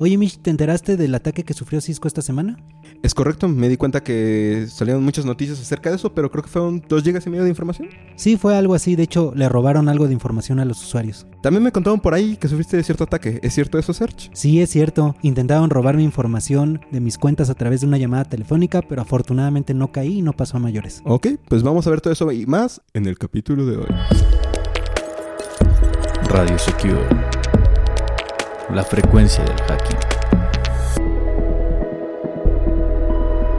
Oye, Mitch, ¿te enteraste del ataque que sufrió Cisco esta semana? Es correcto, me di cuenta que salieron muchas noticias acerca de eso, pero creo que fueron dos gigas y medio de información. Sí, fue algo así. De hecho, le robaron algo de información a los usuarios. También me contaron por ahí que sufriste cierto ataque. ¿Es cierto eso, Serge? Sí, es cierto. Intentaron robarme información de mis cuentas a través de una llamada telefónica, pero afortunadamente no caí y no pasó a mayores. Ok, pues vamos a ver todo eso y más en el capítulo de hoy. Radio Secure. La frecuencia del hacking.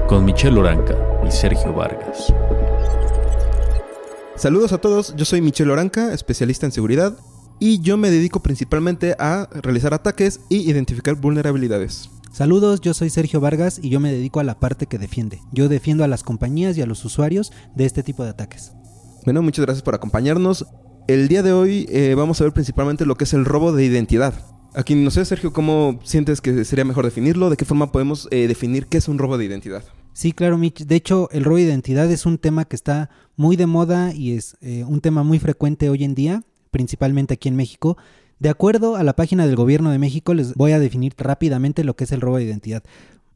Con Michelle Oranca y Sergio Vargas. Saludos a todos, yo soy Michelle Oranca, especialista en seguridad, y yo me dedico principalmente a realizar ataques y identificar vulnerabilidades. Saludos, yo soy Sergio Vargas y yo me dedico a la parte que defiende. Yo defiendo a las compañías y a los usuarios de este tipo de ataques. Bueno, muchas gracias por acompañarnos. El día de hoy eh, vamos a ver principalmente lo que es el robo de identidad. Aquí no sé, Sergio, ¿cómo sientes que sería mejor definirlo? ¿De qué forma podemos eh, definir qué es un robo de identidad? Sí, claro, Mitch. De hecho, el robo de identidad es un tema que está muy de moda y es eh, un tema muy frecuente hoy en día, principalmente aquí en México. De acuerdo a la página del Gobierno de México, les voy a definir rápidamente lo que es el robo de identidad.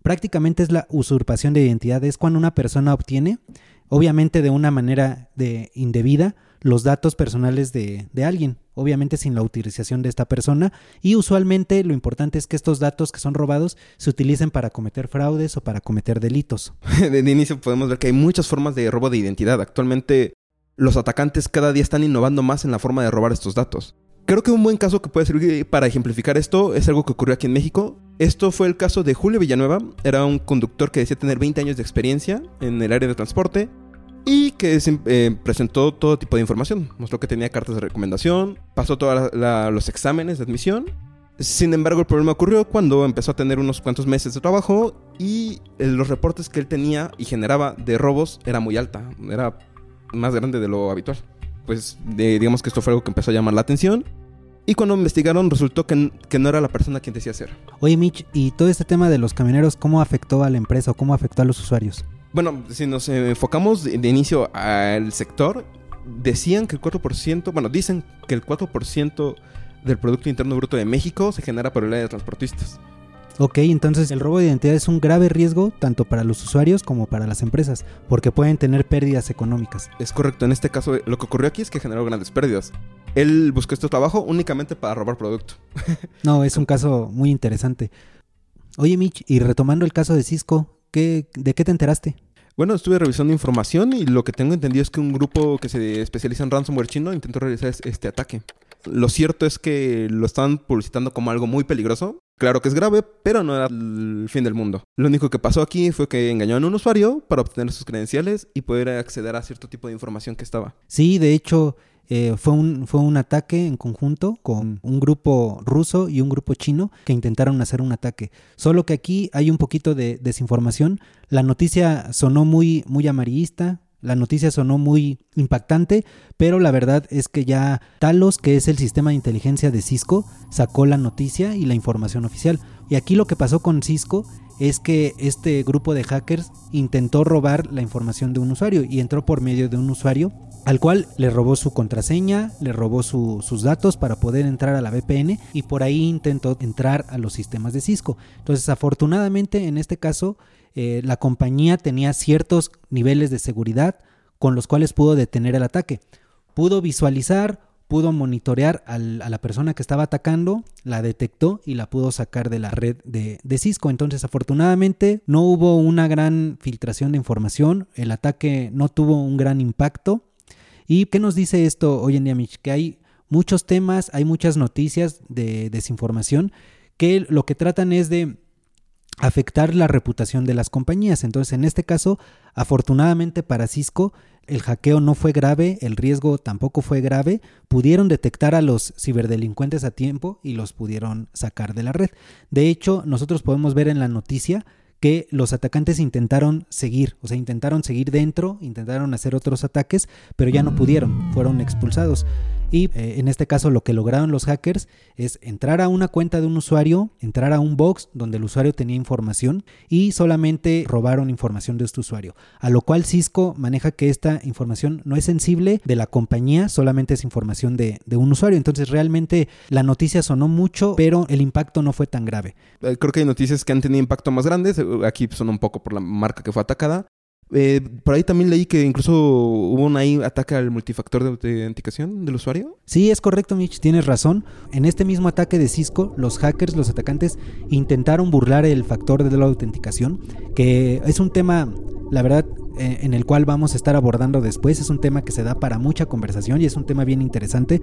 Prácticamente es la usurpación de identidad. Es cuando una persona obtiene, obviamente de una manera de indebida, los datos personales de, de, alguien, obviamente sin la utilización de esta persona, y usualmente lo importante es que estos datos que son robados se utilicen para cometer fraudes o para cometer delitos. De inicio podemos ver que hay muchas formas de robo de identidad. Actualmente los atacantes cada día están innovando más en la forma de robar estos datos. Creo que un buen caso que puede servir para ejemplificar esto es algo que ocurrió aquí en México. Esto fue el caso de Julio Villanueva, era un conductor que decía tener 20 años de experiencia en el área de transporte y que eh, presentó todo tipo de información. Mostró que tenía cartas de recomendación, pasó todos los exámenes de admisión. Sin embargo, el problema ocurrió cuando empezó a tener unos cuantos meses de trabajo y los reportes que él tenía y generaba de robos era muy alta, era más grande de lo habitual. Pues digamos que esto fue algo que empezó a llamar la atención. Y cuando investigaron resultó que, que, no era la persona quien decía ser. Oye Mitch, ¿y todo este tema de los camioneros cómo afectó a la empresa o cómo afectó a los usuarios? Bueno, si nos enfocamos de, de inicio al sector, decían que el 4%, bueno, dicen que el 4% del Producto Interno Bruto de México se genera por el área de transportistas. Ok, entonces el robo de identidad es un grave riesgo tanto para los usuarios como para las empresas, porque pueden tener pérdidas económicas. Es correcto, en este caso lo que ocurrió aquí es que generó grandes pérdidas. Él buscó este trabajo únicamente para robar producto. no, es un caso muy interesante. Oye Mitch, y retomando el caso de Cisco, ¿qué, ¿de qué te enteraste? Bueno, estuve revisando información y lo que tengo entendido es que un grupo que se especializa en ransomware chino intentó realizar este ataque. Lo cierto es que lo están publicitando como algo muy peligroso. Claro que es grave, pero no era el fin del mundo. Lo único que pasó aquí fue que engañaron a un usuario para obtener sus credenciales y poder acceder a cierto tipo de información que estaba. Sí, de hecho, eh, fue, un, fue un ataque en conjunto con un grupo ruso y un grupo chino que intentaron hacer un ataque. Solo que aquí hay un poquito de desinformación. La noticia sonó muy, muy amarillista, la noticia sonó muy impactante, pero la verdad es que ya Talos, que es el sistema de inteligencia de Cisco, sacó la noticia y la información oficial. Y aquí lo que pasó con Cisco es que este grupo de hackers intentó robar la información de un usuario y entró por medio de un usuario al cual le robó su contraseña, le robó sus datos para poder entrar a la VPN y por ahí intentó entrar a los sistemas de Cisco. Entonces, afortunadamente, en este caso, eh, la compañía tenía ciertos niveles de seguridad con los cuales pudo detener el ataque. Pudo visualizar, pudo monitorear a la persona que estaba atacando, la detectó y la pudo sacar de la red de, de, Cisco. Entonces, afortunadamente, no hubo una gran filtración de información, el ataque no tuvo un gran impacto ¿Y qué nos dice esto hoy en día, Mitch? Que hay muchos temas, hay muchas noticias de desinformación que lo que tratan es de afectar la reputación de las compañías. Entonces, en este caso, afortunadamente para Cisco, el hackeo no fue grave, el riesgo tampoco fue grave, pudieron detectar a los ciberdelincuentes a tiempo y los pudieron sacar de la red. De hecho, nosotros podemos ver en la noticia que los atacantes intentaron seguir, o sea, intentaron seguir dentro, intentaron hacer otros ataques, pero ya no pudieron, fueron expulsados. Y eh, en este caso lo que lograron los hackers es entrar a una cuenta de un usuario, entrar a un box donde el usuario tenía información y solamente robaron información de este usuario. A lo cual Cisco maneja que esta información no es sensible de la compañía, solamente es información de, de un usuario. Entonces realmente la noticia sonó mucho, pero el impacto no fue tan grave. Eh, creo que hay noticias que han tenido impacto más grandes. Aquí son un poco por la marca que fue atacada. Eh, por ahí también leí que incluso hubo un ahí ataque al multifactor de autenticación del usuario. Sí, es correcto, Mitch, tienes razón. En este mismo ataque de Cisco, los hackers, los atacantes, intentaron burlar el factor de la autenticación, que es un tema, la verdad, eh, en el cual vamos a estar abordando después. Es un tema que se da para mucha conversación y es un tema bien interesante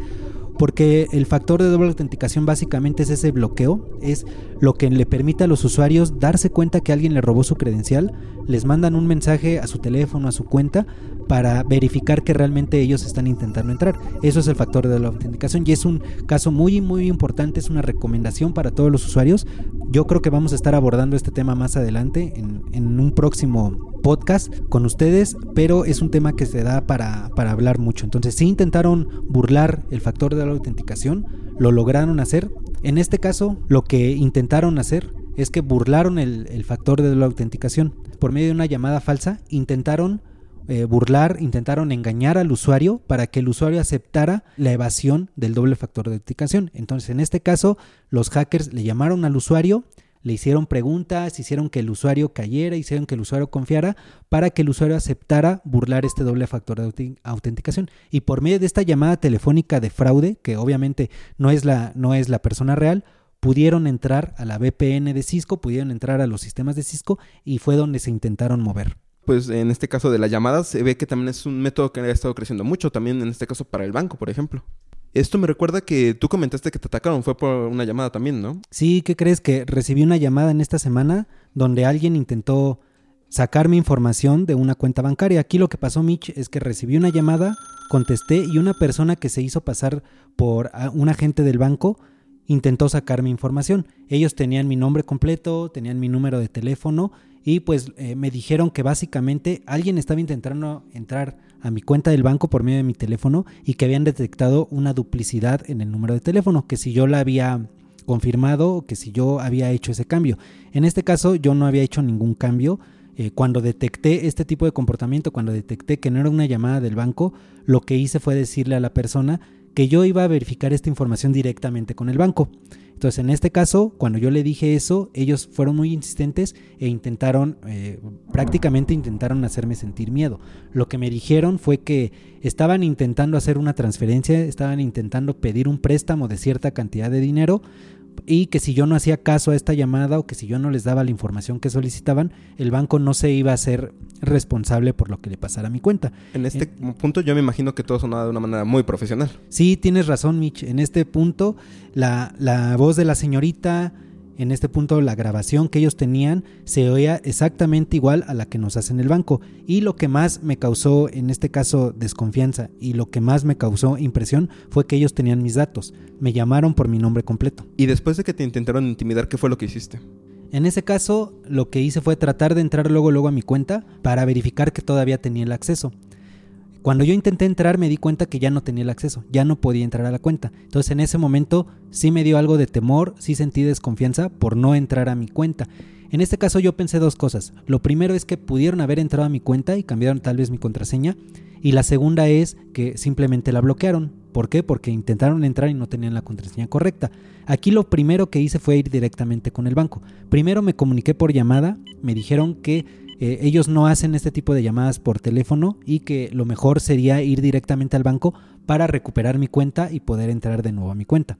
porque el factor de doble autenticación básicamente es ese bloqueo, es lo que le permite a los usuarios darse cuenta que alguien le robó su credencial, les mandan un mensaje a su teléfono, a su cuenta, para verificar que realmente ellos están intentando entrar. Eso es el factor de la autenticación y es un caso muy muy importante, es una recomendación para todos los usuarios. Yo creo que vamos a estar abordando este tema más adelante en, un próximo podcast con ustedes, pero es un tema que se da para, para hablar mucho. Entonces, si intentaron burlar el factor de la autenticación, lo lograron hacer. En este caso, lo que intentaron hacer es que burlaron el, el factor de la autenticación. Por medio de una llamada falsa, intentaron eh, burlar, intentaron engañar al usuario para que el usuario aceptara la evasión del doble factor de autenticación. Entonces, en este caso, los hackers le llamaron al usuario, le hicieron preguntas, hicieron que el usuario cayera, hicieron que el usuario confiara para que el usuario aceptara burlar este doble factor de autenticación. Y por medio de esta llamada telefónica de fraude, que obviamente no es la, no es la persona real, pudieron entrar a la VPN de Cisco, pudieron entrar a los sistemas de Cisco y fue donde se intentaron mover pues en este caso de las llamadas se ve que también es un método que ha estado creciendo mucho, también en este caso para el banco, por ejemplo. Esto me recuerda que tú comentaste que te atacaron, fue por una llamada también, ¿no? Sí, ¿qué crees? Que recibí una llamada en esta semana donde alguien intentó sacar mi información de una cuenta bancaria. Aquí lo que pasó, Mitch, es que recibí una llamada, contesté y una persona que se hizo pasar por un agente del banco intentó sacar mi información. Ellos tenían mi nombre completo, tenían mi número de teléfono y pues eh, me dijeron que básicamente alguien estaba intentando entrar a mi cuenta del banco por medio de mi teléfono y que habían detectado una duplicidad en el número de teléfono, que si yo la había confirmado que si yo había hecho ese cambio. En este caso yo no había hecho ningún cambio. Eh, cuando detecté este tipo de comportamiento, cuando detecté que no era una llamada del banco, lo que hice fue decirle a la persona que yo iba a verificar esta información directamente con el banco. Entonces, en este caso, cuando yo le dije eso, ellos fueron muy insistentes e intentaron, eh, prácticamente intentaron hacerme sentir miedo. Lo que me dijeron fue que estaban intentando hacer una transferencia, estaban intentando pedir un préstamo de cierta cantidad de dinero, y que si yo no hacía caso a esta llamada o que si yo no les daba la información que solicitaban, el banco no se iba a ser responsable por lo que le pasara a mi cuenta. En este punto yo me imagino que todo sonaba de una manera muy profesional. Sí, tienes razón, Mitch. En este punto la, la voz de la señorita en este punto la grabación que ellos tenían se oía exactamente igual a la que nos hacen el banco. Y lo que más me causó en este caso desconfianza y lo que más me causó impresión fue que ellos tenían mis datos. Me llamaron por mi nombre completo. Y después de que te intentaron intimidar, ¿qué fue lo que hiciste? En ese caso, lo que hice fue tratar de entrar luego luego a mi cuenta para verificar que todavía tenía el acceso. Cuando yo intenté entrar me di cuenta que ya no tenía el acceso, ya no podía entrar a la cuenta. Entonces en ese momento sí me dio algo de temor, sí sentí desconfianza por no entrar a mi cuenta. En este caso yo pensé dos cosas. Lo primero es que pudieron haber entrado a mi cuenta y cambiaron tal vez mi contraseña. Y la segunda es que simplemente la bloquearon. ¿Por qué? Porque intentaron entrar y no tenían la contraseña correcta. Aquí lo primero que hice fue ir directamente con el banco. Primero me comuniqué por llamada, me dijeron que eh, ellos no hacen este tipo de llamadas por teléfono y que lo mejor sería ir directamente al banco para recuperar mi cuenta y poder entrar de nuevo a mi cuenta.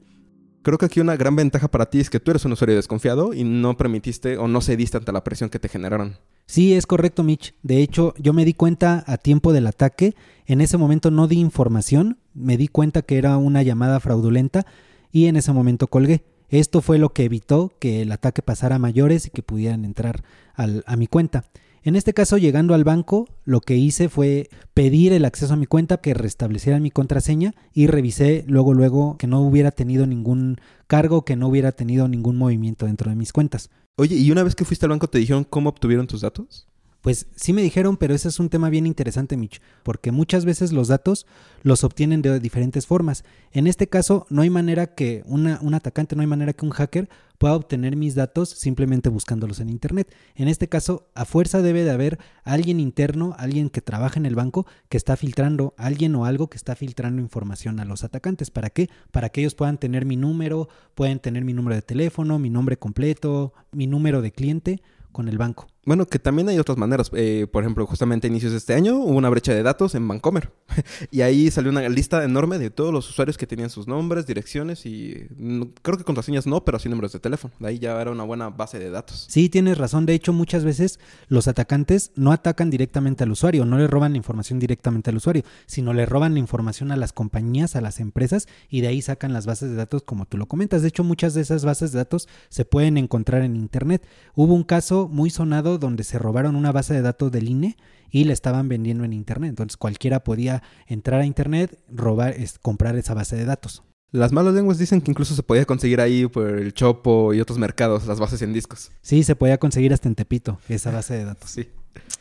Creo que aquí una gran ventaja para ti es que tú eres un usuario desconfiado y no permitiste o no cediste ante la presión que te generaron. Sí, es correcto, Mitch. De hecho, yo me di cuenta a tiempo del ataque. En ese momento no di información. Me di cuenta que era una llamada fraudulenta y en ese momento colgué. Esto fue lo que evitó que el ataque pasara a mayores y que pudieran entrar a mi cuenta. En este caso, llegando al banco, lo que hice fue pedir el acceso a mi cuenta, que restablecieran mi contraseña y revisé luego, luego que no hubiera tenido ningún cargo, que no hubiera tenido ningún movimiento dentro de mis cuentas. Oye, ¿y una vez que fuiste al banco te dijeron cómo obtuvieron tus datos? Pues sí me dijeron, pero ese es un tema bien interesante, Mitch, porque muchas veces los datos los obtienen de diferentes formas. En este caso, no hay manera que un atacante, no hay manera que un hacker pueda obtener mis datos simplemente buscándolos en Internet. En este caso, a fuerza debe de haber alguien interno, alguien que trabaja en el banco, que está filtrando, alguien o algo que está filtrando información a los atacantes. ¿Para qué? Para que ellos puedan tener mi número, pueden tener mi número de teléfono, mi nombre completo, mi número de cliente con el banco. Bueno, que también hay otras maneras. Eh, por ejemplo, justamente a inicios de este año hubo una brecha de datos en Bancomer. y ahí salió una lista enorme de todos los usuarios que tenían sus nombres, direcciones y mm, creo que contraseñas no, pero sí números de teléfono. De ahí ya era una buena base de datos. Sí, tienes razón. De hecho, muchas veces los atacantes no atacan directamente al usuario, no le roban la información directamente al usuario, sino le roban la información a las compañías, a las empresas, y de ahí sacan las bases de datos como tú lo comentas. De hecho, muchas de esas bases de datos se pueden encontrar en Internet. Hubo un caso muy sonado donde se robaron una base de datos del INE y la estaban vendiendo en Internet. Entonces cualquiera podía entrar a Internet, robar, es- comprar esa base de datos. Las malas lenguas dicen que incluso se podía conseguir ahí por el Chopo y otros mercados las bases en discos. Sí, se podía conseguir hasta en Tepito esa base de datos. Sí.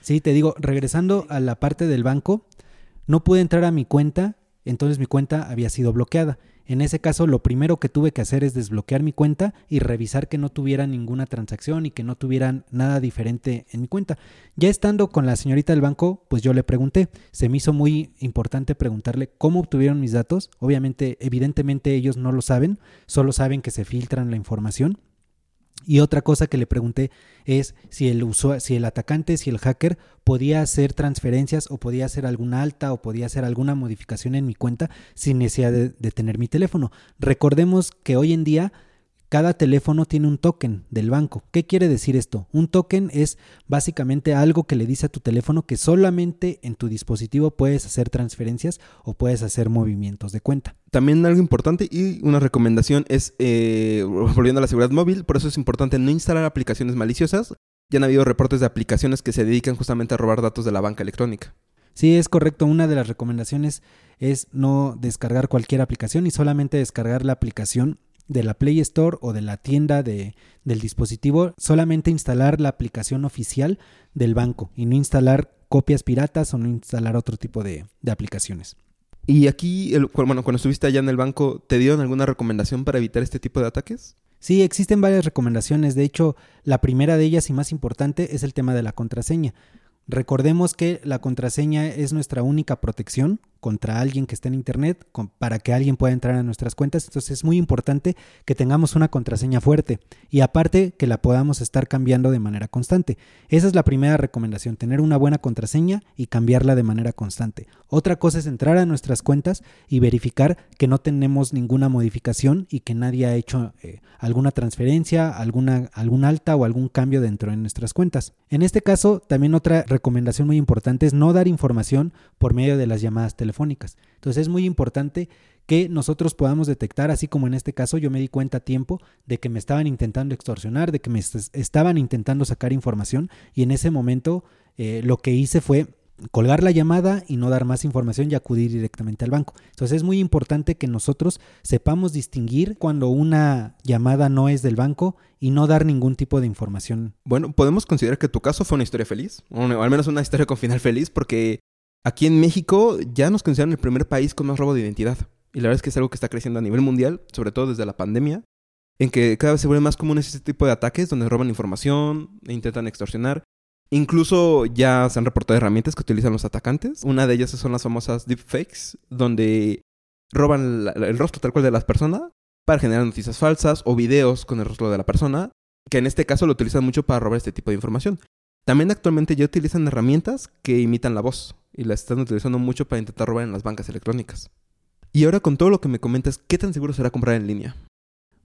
Sí, te digo, regresando a la parte del banco, no pude entrar a mi cuenta, entonces mi cuenta había sido bloqueada. En ese caso, lo primero que tuve que hacer es desbloquear mi cuenta y revisar que no tuviera ninguna transacción y que no tuvieran nada diferente en mi cuenta. Ya estando con la señorita del banco, pues yo le pregunté. Se me hizo muy importante preguntarle cómo obtuvieron mis datos. Obviamente, evidentemente ellos no lo saben, solo saben que se filtran la información. Y otra cosa que le pregunté es si el si el atacante, si el hacker podía hacer transferencias o podía hacer alguna alta o podía hacer alguna modificación en mi cuenta sin necesidad de, de tener mi teléfono. Recordemos que hoy en día cada teléfono tiene un token del banco. ¿Qué quiere decir esto? Un token es básicamente algo que le dice a tu teléfono que solamente en tu dispositivo puedes hacer transferencias o puedes hacer movimientos de cuenta. También algo importante y una recomendación es, eh, volviendo a la seguridad móvil, por eso es importante no instalar aplicaciones maliciosas. Ya han habido reportes de aplicaciones que se dedican justamente a robar datos de la banca electrónica. Sí, es correcto. Una de las recomendaciones es no descargar cualquier aplicación y solamente descargar la aplicación de la Play Store o de la tienda de, del dispositivo, solamente instalar la aplicación oficial del banco y no instalar copias piratas o no instalar otro tipo de, de aplicaciones. Y aquí, el- bueno, cuando estuviste allá en el banco, ¿te dieron alguna recomendación para evitar este tipo de ataques? Sí, existen varias recomendaciones. De hecho, la primera de ellas y más importante es el tema de la contraseña. Recordemos que la contraseña es nuestra única protección contra alguien que esté en Internet, para que alguien pueda entrar a nuestras cuentas. Entonces es muy importante que tengamos una contraseña fuerte y aparte que la podamos estar cambiando de manera constante. Esa es la primera recomendación, tener una buena contraseña y cambiarla de manera constante. Otra cosa es entrar a nuestras cuentas y verificar que no tenemos ninguna modificación y que nadie ha hecho eh, alguna transferencia, alguna, algún alta o algún cambio dentro de nuestras cuentas. En este caso, también otra recomendación muy importante es no dar información por medio de las llamadas telefónicas. Entonces es muy importante que nosotros podamos detectar, así como en este caso yo me di cuenta a tiempo de que me estaban intentando extorsionar, de que me est- estaban intentando sacar información y en ese momento eh, lo que hice fue colgar la llamada y no dar más información y acudir directamente al banco. Entonces es muy importante que nosotros sepamos distinguir cuando una llamada no es del banco y no dar ningún tipo de información. Bueno, podemos considerar que tu caso fue una historia feliz, o al menos una historia con final feliz, porque aquí en México ya nos consideran el primer país con más robo de identidad. Y la verdad es que es algo que está creciendo a nivel mundial, sobre todo desde la pandemia, en que cada vez se vuelve más común ese tipo de ataques donde roban información e intentan extorsionar. Incluso ya se han reportado herramientas que utilizan los atacantes. Una de ellas son las famosas deepfakes, donde roban el rostro tal cual de las personas para generar noticias falsas o videos con el rostro de la persona, que en este caso lo utilizan mucho para robar este tipo de información. También actualmente ya utilizan herramientas que imitan la voz y las están utilizando mucho para intentar robar en las bancas electrónicas. Y ahora con todo lo que me comentas, ¿qué tan seguro será comprar en línea?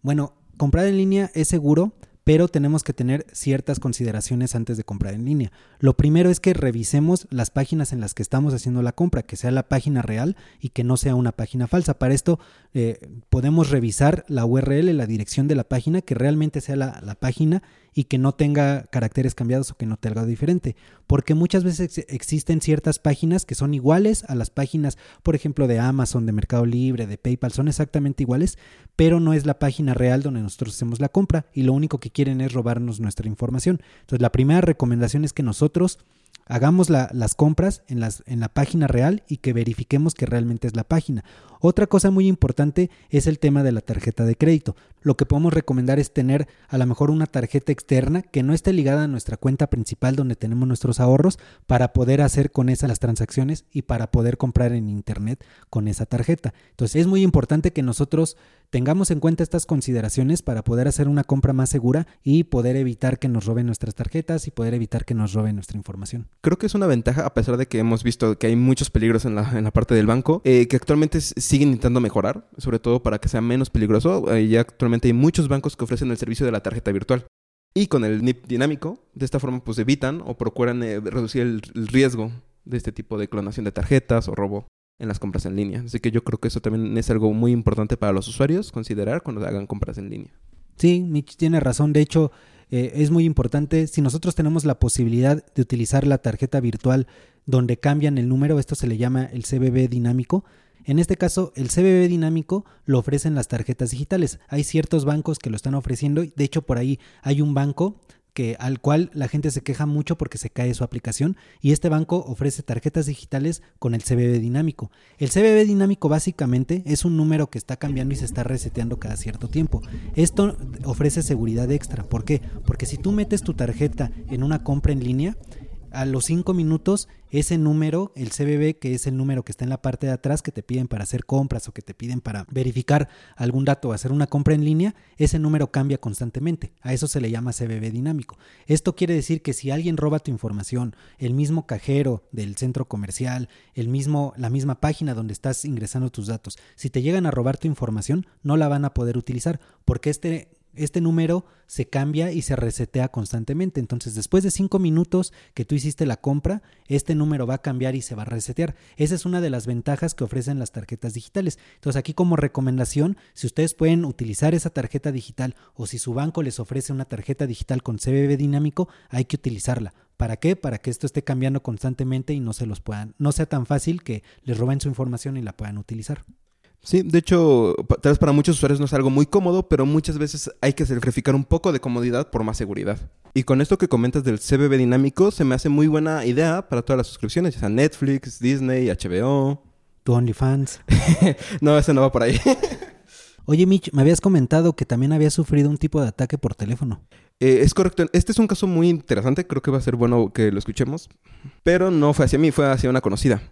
Bueno, comprar en línea es seguro, pero tenemos que tener ciertas consideraciones antes de comprar en línea. Lo primero es que revisemos las páginas en las que estamos haciendo la compra, que sea la página real y que no sea una página falsa. Para esto eh, podemos revisar la URL, la dirección de la página, que realmente sea la, la página y que no tenga caracteres cambiados o que no tenga diferente. Porque muchas veces existen ciertas páginas que son iguales a las páginas, por ejemplo, de Amazon, de Mercado Libre, de PayPal, son exactamente iguales, pero no es la página real donde nosotros hacemos la compra y lo único que quieren es robarnos nuestra información. Entonces, la primera recomendación es que nosotros hagamos las compras en la página real y que verifiquemos que realmente es la página. Otra cosa muy importante es el tema de la tarjeta de crédito. Lo que podemos recomendar es tener a lo mejor una tarjeta externa que no esté ligada a nuestra cuenta principal donde tenemos nuestros ahorros para poder hacer con esa las transacciones y para poder comprar en internet con esa tarjeta. Entonces es muy importante que nosotros tengamos en cuenta estas consideraciones para poder hacer una compra más segura y poder evitar que nos roben nuestras tarjetas y poder evitar que nos roben nuestra información. Creo que es una ventaja, a pesar de que hemos visto que hay muchos peligros en la, en la parte del banco, eh, que actualmente siguen intentando mejorar, sobre todo para que sea menos peligroso. Eh, ya actualmente hay muchos bancos que ofrecen el servicio de la tarjeta virtual. Y con el NIP dinámico, de esta forma pues evitan o procuran eh, reducir el, riesgo de este tipo de clonación de tarjetas o robo en las compras en línea. Así que yo creo que eso también es algo muy importante para los usuarios considerar cuando hagan compras en línea. Sí, Mitch tiene razón. De hecho, eh, es muy importante. Si nosotros tenemos la posibilidad de utilizar la tarjeta virtual donde cambian el número, esto se le llama el CBB dinámico. En este caso, el CBB dinámico lo ofrecen las tarjetas digitales. Hay ciertos bancos que lo están ofreciendo. De hecho, por ahí hay un banco que al cual la gente se queja mucho porque se cae su aplicación y este banco ofrece tarjetas digitales con el CBB dinámico. El CBB dinámico básicamente es un número que está cambiando y se está reseteando cada cierto tiempo. Esto ofrece seguridad extra. ¿Por qué? Porque si tú metes tu tarjeta en una compra en línea, a los 5 minutos ese número, el CBB, que es el número que está en la parte de atrás que te piden para hacer compras o que te piden para verificar algún dato o hacer una compra en línea, ese número cambia constantemente. A eso se le llama CBB dinámico. Esto quiere decir que si alguien roba tu información, el mismo cajero del centro comercial, el mismo, la misma página donde estás ingresando tus datos, si te llegan a robar tu información, no la van a poder utilizar porque este este número se cambia y se resetea constantemente. Entonces, después de cinco minutos que tú hiciste la compra, este número va a cambiar y se va a resetear. Esa es una de las ventajas que ofrecen las tarjetas digitales. Entonces, aquí como recomendación, si ustedes pueden utilizar esa tarjeta digital o si su banco les ofrece una tarjeta digital con CBB dinámico, hay que utilizarla. ¿Para qué? Para que esto esté cambiando constantemente y no se los puedan, no sea tan fácil que les roben su información y la puedan utilizar. Sí, de hecho, tal vez para muchos usuarios no es algo muy cómodo, pero muchas veces hay que sacrificar un poco de comodidad por más seguridad. Y con esto que comentas del CBB dinámico, se me hace muy buena idea para todas las suscripciones, ya sea Netflix, Disney, HBO. Tu OnlyFans. no, ese no va por ahí. Oye, Mitch, me habías comentado que también habías sufrido un tipo de ataque por teléfono. Eh, es correcto. Este es un caso muy interesante. Creo que va a ser bueno que lo escuchemos. Pero no fue hacia mí, fue hacia una conocida.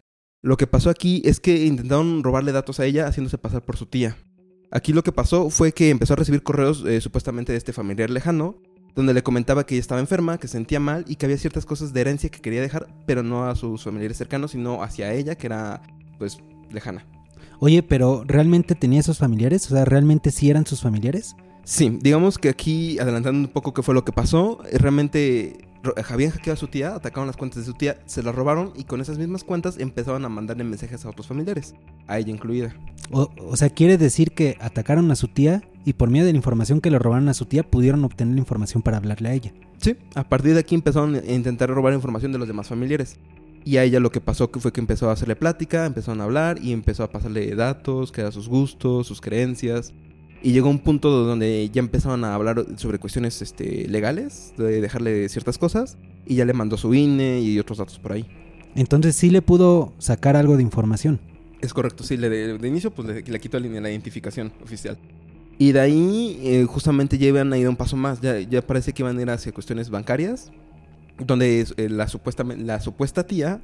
Lo que pasó aquí es que intentaron robarle datos a ella haciéndose pasar por su tía. Aquí lo que pasó fue que empezó a recibir correos eh, supuestamente de este familiar lejano, donde le comentaba que ella estaba enferma, que se sentía mal y que había ciertas cosas de herencia que quería dejar, pero no a sus familiares cercanos, sino hacia ella, que era pues lejana. Oye, pero ¿realmente tenía esos familiares? O sea, ¿realmente sí eran sus familiares? Sí, digamos que aquí, adelantando un poco qué fue lo que pasó, eh, realmente habían hackeado a su tía, atacaron las cuentas de su tía, se las robaron y con esas mismas cuentas empezaron a mandarle mensajes a otros familiares, a ella incluida. O, o, sea, quiere decir que atacaron a su tía y por medio de la información que le robaron a su tía pudieron obtener la información para hablarle a ella. Sí, a partir de aquí empezaron a intentar robar información de los demás familiares. Y a ella lo que pasó fue que empezó a hacerle plática, empezaron a hablar y empezó a pasarle datos, que eran sus gustos, sus creencias. Y llegó un punto donde ya empezaron a hablar sobre cuestiones este, legales, de dejarle ciertas cosas, y ya le mandó su INE y otros datos por ahí. Entonces sí le pudo sacar algo de información. Es correcto, sí, le de, de inicio pues le, le quitó la, la, identificación oficial. Y de ahí eh, justamente ya iban a ir un paso más, ya, ya parece que iban a ir hacia cuestiones bancarias, donde eh, la, supuesta, la supuesta tía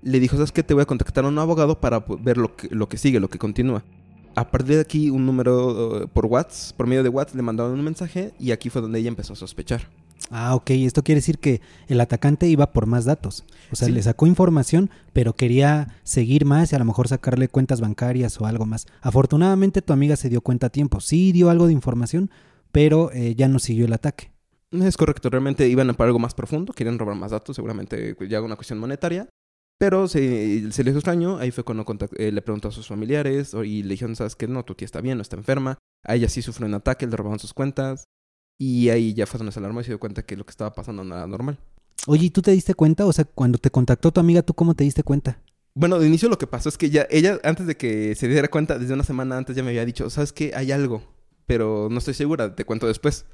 le dijo, ¿sabes qué? Te voy a contactar a un abogado para ver lo que, lo que sigue, lo que continúa a partir de aquí un número uh, por WhatsApp, por medio de WhatsApp le mandaron un mensaje y aquí fue donde ella empezó a sospechar. Ah, ok. Esto quiere decir que el atacante iba por más datos. O sea, sí. le sacó información, pero quería seguir más y a lo mejor sacarle cuentas bancarias o algo más. Afortunadamente tu amiga se dio cuenta a tiempo. Sí dio algo de información, pero eh, ya no siguió el ataque. Es correcto, realmente iban para algo más profundo, querían robar más datos, seguramente ya una cuestión monetaria. Pero se, se les extrañó, ahí fue cuando eh, le preguntó a sus familiares y le dijeron, ¿sabes qué? No, tu tía está bien, no está enferma. A ella sí sufrió un ataque, le robaron sus cuentas. Y ahí ya fue donde se alarmó y se dio cuenta que lo que estaba pasando no era normal. Oye, ¿y tú te diste cuenta? O sea, cuando te contactó tu amiga, ¿tú cómo te diste cuenta? Bueno, de inicio lo que pasó es que ya, ella, antes de que se diera cuenta, desde una semana antes ya me había dicho, ¿sabes qué? Hay algo, pero no estoy segura, te cuento después.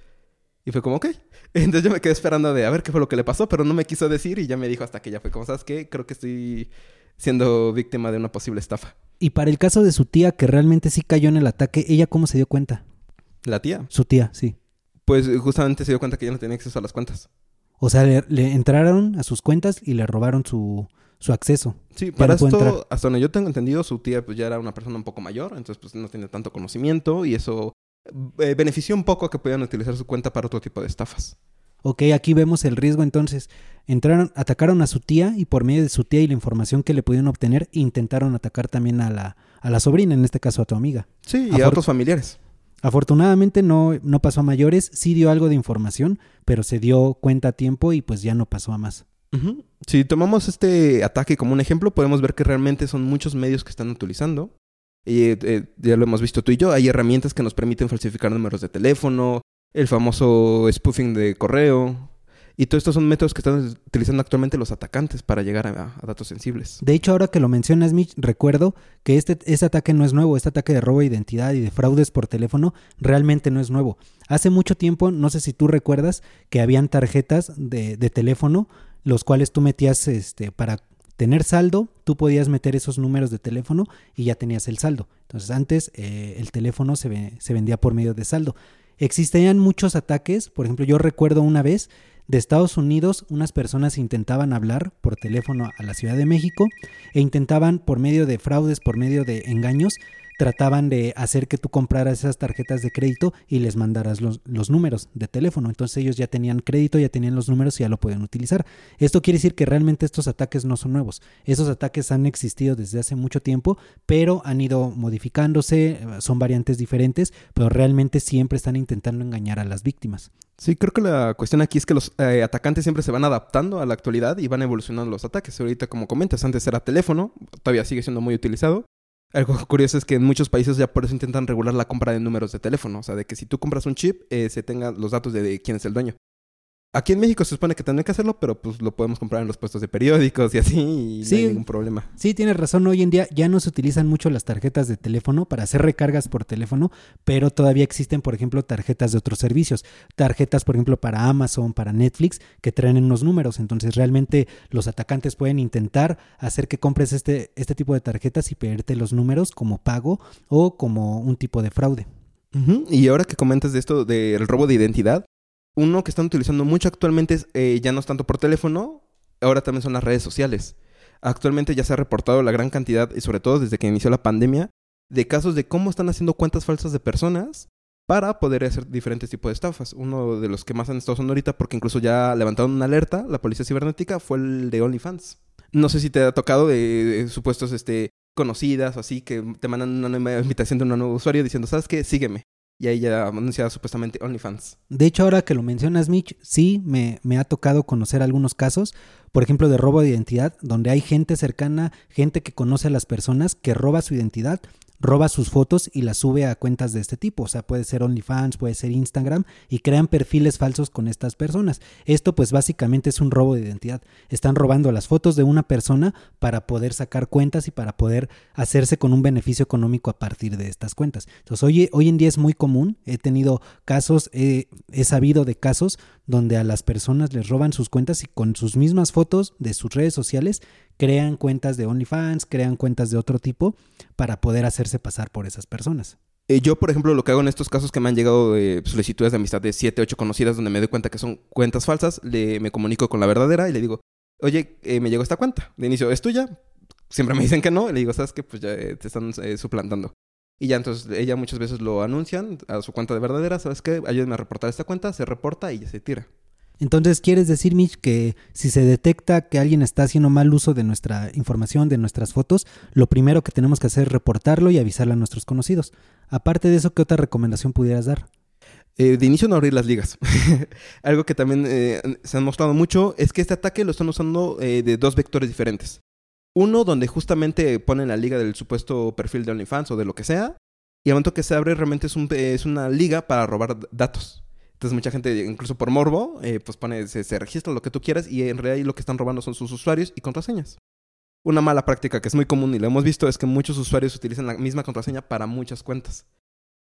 Y fue como, ok. Entonces yo me quedé esperando de a ver qué fue lo que le pasó, pero no me quiso decir y ya me dijo hasta que ya fue como, ¿sabes qué? Creo que estoy siendo víctima de una posible estafa. Y para el caso de su tía, que realmente sí cayó en el ataque, ¿ella cómo se dio cuenta? La tía, Su tía, sí. pues justamente se dio cuenta que ya no tenía acceso a las cuentas. O sea, le, le entraron a sus cuentas y le robaron su, su acceso. Sí, para no esto, hasta donde yo tengo entendido, su tía pues ya era una persona un poco mayor, entonces pues no tenía tanto conocimiento y eso eh, benefició un poco a que pudieran utilizar su cuenta para otro tipo de estafas. Ok, aquí vemos el riesgo entonces. Entraron, atacaron a su tía y por medio de su tía y la información que le pudieron obtener, intentaron atacar también a la, a la sobrina, en este caso a tu amiga. Sí, y a otros familiares. Afortunadamente no, no pasó a mayores, sí dio algo de información, pero se dio cuenta a tiempo y pues ya no pasó a más. Si tomamos este ataque como un ejemplo, podemos ver que realmente son muchos medios que están utilizando. Eh, eh, ya lo hemos visto tú y yo. Hay herramientas que nos permiten falsificar números de teléfono, el famoso spoofing de correo. Y todos estos son métodos que están utilizando actualmente los atacantes para llegar a, a datos sensibles. De hecho, ahora que lo mencionas, Mitch, recuerdo que este, este ataque no es nuevo, este ataque de robo de identidad y de fraudes por teléfono realmente no es nuevo. Hace mucho tiempo, no sé si tú recuerdas, que habían tarjetas de, de teléfono, los cuales tú metías este, para tener saldo, tú podías meter esos números de teléfono y ya tenías el saldo. Entonces antes eh, el teléfono se, ve- se vendía por medio de saldo. Existían muchos ataques, por ejemplo, yo recuerdo una vez de Estados Unidos, unas personas intentaban hablar por teléfono a la Ciudad de México e intentaban por medio de fraudes, por medio de engaños, trataban de hacer que tú compraras esas tarjetas de crédito y les mandaras los, los números de teléfono. Entonces ellos ya tenían crédito, ya tenían los números y ya lo podían utilizar. Esto quiere decir que realmente estos ataques no son nuevos. Esos ataques han existido desde hace mucho tiempo, pero han ido modificándose, eh, son variantes diferentes, pero realmente siempre están intentando engañar a las víctimas. Sí, creo que la cuestión aquí es que los eh, atacantes siempre se van adaptando a la actualidad y van evolucionando los ataques. Ahorita, como comentas, antes era teléfono, todavía sigue siendo muy utilizado. Algo curioso es que en muchos países ya por eso intentan regular la compra de números de teléfono. O sea, de que si tú compras un chip, eh, se tengan los datos de, de quién es el dueño. Aquí en México se supone que tendría que hacerlo, pero pues lo podemos comprar en los puestos de periódicos y así, y Sí. no hay ningún problema. Sí, tienes razón. Hoy en día ya no se utilizan mucho las tarjetas de teléfono para hacer recargas por teléfono, pero todavía existen, por ejemplo, tarjetas de otros servicios. Tarjetas, por ejemplo, para Amazon, para Netflix, que traen unos números. Entonces, realmente los atacantes pueden intentar hacer que compres este, este tipo de tarjetas y pedirte los números como pago o como un tipo de fraude. Y ahora que comentas de esto del robo de identidad, uno que están utilizando mucho actualmente es, eh, ya no es tanto por teléfono, ahora también son las redes sociales. Actualmente ya se ha reportado la gran cantidad, y sobre todo desde que inició la pandemia, de casos de cómo están haciendo cuentas falsas de personas para poder hacer diferentes tipos de estafas. Uno de los que más han estado usando ahorita, porque incluso ya levantaron una alerta, la policía cibernética, fue el de OnlyFans. No sé si te ha tocado de, de supuestos este, conocidas o así, que te mandan una nueva invitación de un nuevo usuario diciendo, ¿sabes qué? Sígueme. Y ahí ya anunciaba supuestamente OnlyFans. De hecho, ahora que lo mencionas, Mitch, sí me, me ha tocado conocer algunos casos, por ejemplo, de robo de identidad, donde hay gente cercana, gente que conoce a las personas, que roba su identidad, roba sus fotos y las sube a cuentas de este tipo. O sea, puede ser OnlyFans, puede ser Instagram, y crean perfiles falsos con estas personas. Esto pues básicamente es un robo de identidad. Están robando las fotos de una persona para poder sacar cuentas y para poder hacerse con un beneficio económico a partir de estas cuentas. Entonces, hoy, hoy en día es muy común. He tenido casos, he- he sabido de casos donde a las personas les roban sus cuentas y con sus mismas fotos de sus redes sociales crean cuentas de OnlyFans, crean cuentas de otro tipo para poder hacerse pasar por esas personas. Eh, yo, por ejemplo, lo que hago en estos casos que me han llegado de solicitudes de amistad de 7, 8 conocidas donde me doy cuenta que son cuentas falsas, le, me comunico con la verdadera y le digo, oye, eh, me llegó esta cuenta. De inicio, ¿es tuya? Siempre me dicen que no. Y le digo, ¿sabes qué? Pues ya eh, te están eh, suplantando. Y ya entonces ella muchas veces lo anuncian a su cuenta de verdadera. ¿Sabes qué? Ayúdenme a reportar esta cuenta. Se reporta y ya se tira. Entonces, ¿quieres decir, Mitch, que si se detecta que alguien está haciendo mal uso de nuestra información, de nuestras fotos, lo primero que tenemos que hacer es reportarlo y avisarle a nuestros conocidos? Aparte de eso, ¿qué otra recomendación pudieras dar? Eh, de inicio no abrir las ligas. Algo que también eh, se ha mostrado mucho es que este ataque lo están usando eh, de dos vectores diferentes. Uno donde justamente ponen la liga del supuesto perfil de OnlyFans o de lo que sea. Y al momento que se abre realmente es, un, es una liga para robar datos. Entonces mucha gente, incluso por morbo, pues pone, se, se, registra lo que tú quieras y en realidad lo que están robando son sus usuarios y contraseñas. Una mala práctica que es muy común y lo hemos visto es que muchos usuarios utilizan la misma contraseña para muchas cuentas.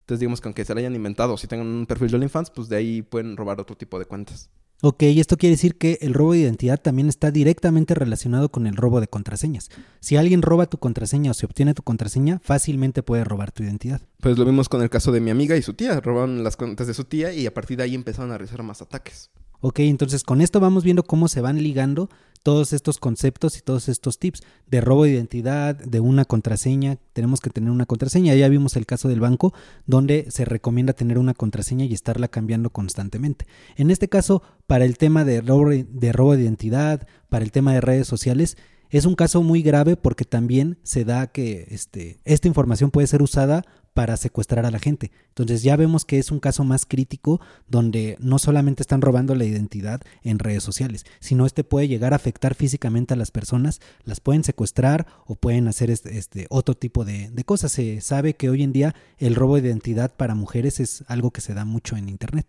Entonces digamos que aunque se la hayan inventado, si tengan un perfil de OnlyFans, pues de ahí pueden robar otro tipo de cuentas. Ok, y esto quiere decir que el robo de identidad también está directamente relacionado con el robo de contraseñas. Si alguien roba tu contraseña o se obtiene tu contraseña, fácilmente puede robar tu identidad. Pues lo vimos con el caso de mi amiga y su tía. Robaron las cuentas de su tía y a partir de ahí empezaron a realizar más ataques. Ok, entonces con esto vamos viendo cómo se van ligando todos estos conceptos y todos estos tips de robo de identidad, de una contraseña. Tenemos que tener una contraseña. Ya vimos el caso del banco donde se recomienda tener una contraseña y estarla cambiando constantemente. En este caso, para el tema de robo de, robo de identidad, para el tema de redes sociales, es un caso muy grave porque también se da que este, esta información puede ser usada para secuestrar a la gente. Entonces ya vemos que es un caso más crítico donde no solamente están robando la identidad en redes sociales, sino este puede llegar a afectar físicamente a las personas, las pueden secuestrar o pueden hacer este, este otro tipo de, cosas. Se sabe que hoy en día el robo de identidad para mujeres es algo que se da mucho en Internet.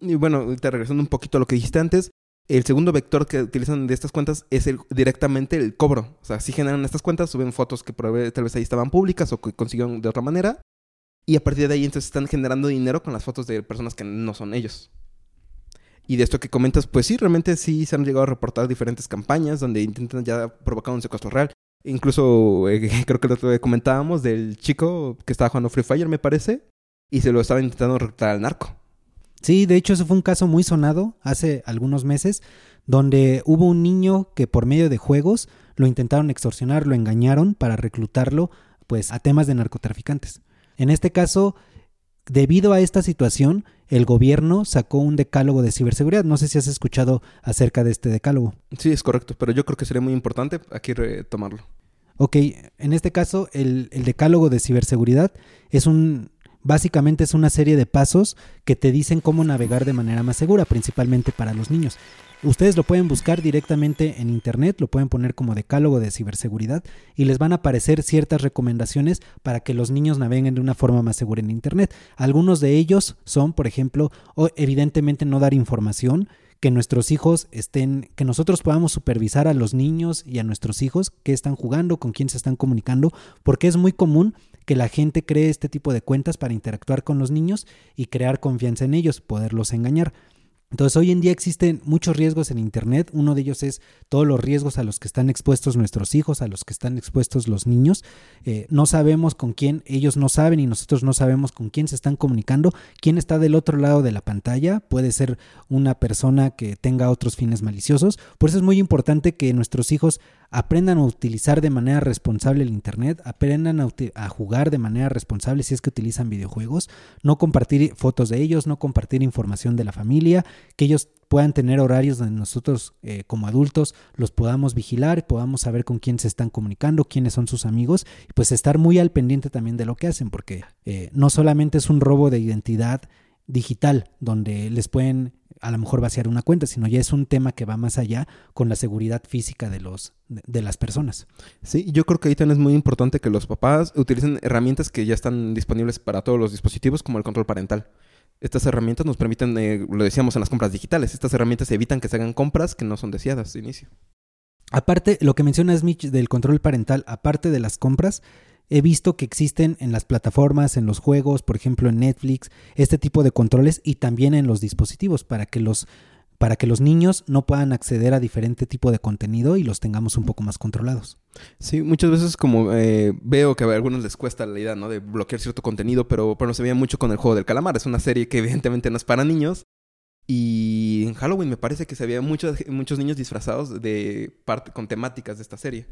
Y bueno, regresando un poquito a lo que dijiste antes, el segundo vector que utilizan de estas cuentas es el, directamente el cobro. O sea, si generan estas cuentas, suben fotos que tal vez ahí estaban públicas o que consiguieron de otra manera. Y a partir de ahí entonces están generando dinero con las fotos de personas que no son ellos. Y de esto que comentas, pues sí, realmente sí se han llegado a reportar diferentes campañas donde intentan ya provocar un secuestro real. Incluso eh, creo que lo que comentábamos del chico que estaba jugando Free Fire, me parece, y se lo estaba intentando reclutar al narco. Sí, de hecho, eso fue un caso muy sonado hace algunos meses, donde hubo un niño que por medio de juegos lo intentaron extorsionar, lo engañaron para reclutarlo pues a temas de narcotraficantes. En este caso, debido a esta situación, el gobierno sacó un decálogo de ciberseguridad. No sé si has escuchado acerca de este decálogo. Sí, es correcto, pero yo creo que sería muy importante aquí retomarlo. Ok, en este caso, el, el decálogo de ciberseguridad es un Básicamente es una serie de pasos que te dicen cómo navegar de manera más segura, principalmente para los niños. Ustedes lo pueden buscar directamente en internet, lo pueden poner como decálogo de ciberseguridad y les van a aparecer ciertas recomendaciones para que los niños naveguen de una forma más segura en internet. Algunos de ellos son, por ejemplo, evidentemente no dar información, que nuestros hijos estén, que nosotros podamos supervisar a los niños y a nuestros hijos qué están jugando, con quién se están comunicando, porque es muy común que la gente cree este tipo de cuentas para interactuar con los niños y crear confianza en ellos, poderlos engañar. Entonces hoy en día existen muchos riesgos en Internet. Uno de ellos es todos los riesgos a los que están expuestos nuestros hijos, a los que están expuestos los niños. Eh, no sabemos con quién, ellos no saben y nosotros no sabemos con quién se están comunicando, quién está del otro lado de la pantalla. Puede ser una persona que tenga otros fines maliciosos. Por eso es muy importante que nuestros hijos aprendan a utilizar de manera responsable el Internet, aprendan a, jugar de manera responsable si es que utilizan videojuegos, no compartir fotos de ellos, no compartir información de la familia, que ellos puedan tener horarios donde nosotros eh, como adultos los podamos vigilar, podamos saber con quién se están comunicando, quiénes son sus amigos, y pues estar muy al pendiente también de lo que hacen, porque eh, no solamente es un robo de identidad digital, donde les pueden a lo mejor vaciar una cuenta, sino ya es un tema que va más allá con la seguridad física de los de, las personas. Sí, yo creo que ahí también es muy importante que los papás utilicen herramientas que ya están disponibles para todos los dispositivos, como el control parental. Estas herramientas nos permiten, eh, lo decíamos en las compras digitales, estas herramientas evitan que se hagan compras que no son deseadas de inicio. Aparte, lo que mencionas, Mitch, del control parental, aparte de las compras, he visto que existen en las plataformas, en los juegos, por ejemplo en Netflix, este tipo de controles y también en los dispositivos para que los para que los niños no puedan acceder a diferente tipo de contenido y los tengamos un poco más controlados. Sí, muchas veces como eh, veo que a algunos les cuesta la idea, ¿no? De bloquear cierto contenido, pero bueno, se veía mucho con el juego del calamar. Es una serie que evidentemente no es para niños. Y en Halloween me parece que se veía muchos, muchos niños disfrazados de parte, con temáticas de esta serie.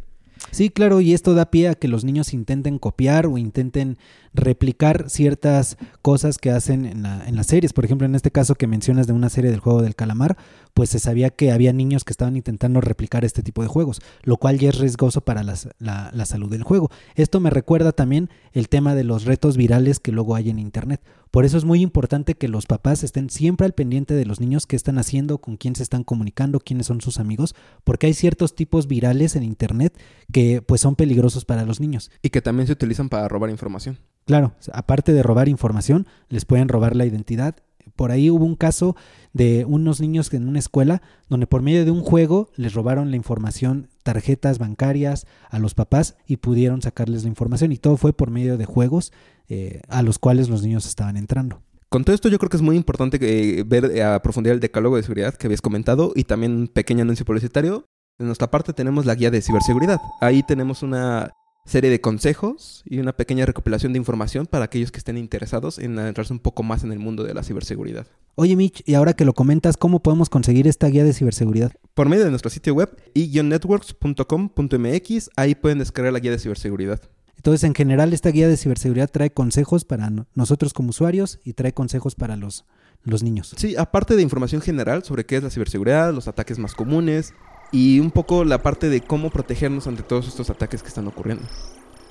Sí, claro, y esto da pie a que los niños intenten copiar o intenten replicar ciertas cosas que hacen en, la, en las series. Por ejemplo, en este caso que mencionas de una serie del juego del calamar, pues se sabía que había niños que estaban intentando replicar este tipo de juegos, lo cual ya es riesgoso para la, la salud del juego. Esto me recuerda también el tema de los retos virales que luego hay en Internet. Por eso es muy importante que los papás estén siempre al pendiente de los niños que están haciendo, con quién se están comunicando, quiénes son sus amigos, porque hay ciertos tipos virales en Internet que pues son peligrosos para los niños. Y que también se utilizan para robar información. Claro, aparte de robar información, les pueden robar la identidad. Por ahí hubo un caso de unos niños en una escuela donde por medio de un juego les robaron la información, tarjetas bancarias a los papás y pudieron sacarles la información y todo fue por medio de juegos eh, a los cuales los niños estaban entrando. Con todo esto yo creo que es muy importante que, ver eh, a profundidad el decálogo de seguridad que habías comentado y también un pequeño anuncio publicitario. De nuestra parte tenemos la guía de ciberseguridad. Ahí tenemos una serie de consejos y una pequeña recopilación de información para aquellos que estén interesados en adentrarse un poco más en el mundo de la ciberseguridad. Oye Mitch, y ahora que lo comentas, ¿cómo podemos conseguir esta guía de ciberseguridad? Por medio de nuestro sitio web i-networks.com.mx, ahí pueden descargar la guía de ciberseguridad. Entonces, en general, esta guía de ciberseguridad trae consejos para no- nosotros como usuarios y trae consejos para los, los niños. Sí, aparte de información general sobre qué es la ciberseguridad, los ataques más comunes y un poco la parte de cómo protegernos ante todos estos ataques que están ocurriendo.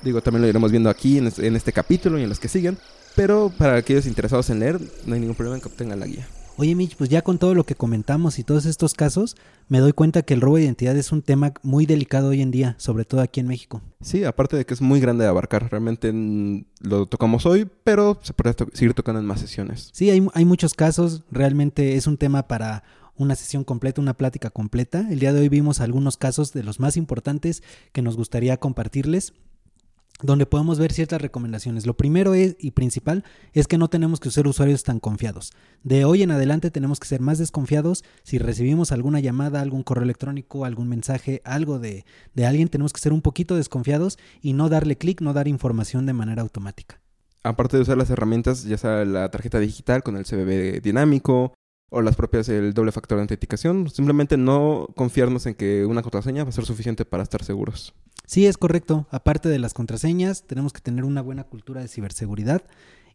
Digo, también lo iremos viendo aquí en este, en este capítulo y en los que siguen, pero para aquellos interesados en leer, no hay ningún problema en que obtengan la guía. Oye Mitch, pues ya con todo lo que comentamos y todos estos casos, me doy cuenta que el robo de identidad es un tema muy delicado hoy en día, sobre todo aquí en México. Sí, aparte de que es muy grande de abarcar, realmente lo tocamos hoy, pero se puede to- seguir tocando en más sesiones. Sí, hay, hay muchos casos, realmente es un tema para una sesión completa, una plática completa. El día de hoy vimos algunos casos de los más importantes que nos gustaría compartirles donde podemos ver ciertas recomendaciones. Lo primero es, y principal es que no tenemos que ser usuarios tan confiados. De hoy en adelante tenemos que ser más desconfiados. Si recibimos alguna llamada, algún correo electrónico, algún mensaje, algo de, de alguien, tenemos que ser un poquito desconfiados y no darle clic, no dar información de manera automática. Aparte de usar las herramientas, ya sea la tarjeta digital con el CBB dinámico o las propias el doble factor de autenticación, simplemente no confiarnos en que una contraseña va a ser suficiente para estar seguros. Sí, es correcto. Aparte de las contraseñas, tenemos que tener una buena cultura de ciberseguridad.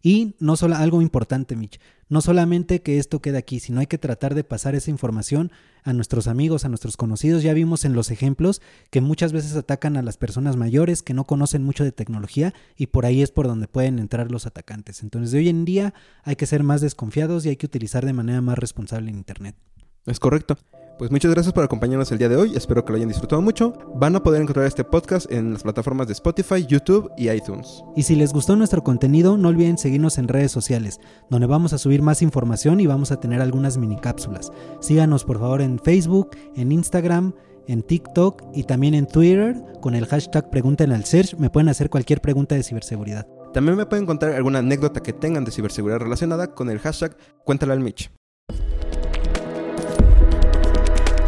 Y no solo algo importante, Mitch, no solamente que esto quede aquí, sino hay que tratar de pasar esa información a nuestros amigos, a nuestros conocidos. Ya vimos en los ejemplos que muchas veces atacan a las personas mayores que no conocen mucho de tecnología y por ahí es por donde pueden entrar los atacantes. Entonces, de hoy en día hay que ser más desconfiados y hay que utilizar de manera más responsable en Internet. Es correcto. Pues muchas gracias por acompañarnos el día de hoy. Espero que lo hayan disfrutado mucho. Van a poder encontrar este podcast en las plataformas de Spotify, YouTube y iTunes. Y si les gustó nuestro contenido, no olviden seguirnos en redes sociales, donde vamos a subir más información y vamos a tener algunas mini cápsulas. Síganos por favor en Facebook, en Instagram, en TikTok y también en Twitter con el hashtag Pregúntenle al Search. Me pueden hacer cualquier pregunta de ciberseguridad. También me pueden contar alguna anécdota que tengan de ciberseguridad relacionada con el hashtag Cuéntale al Mitch.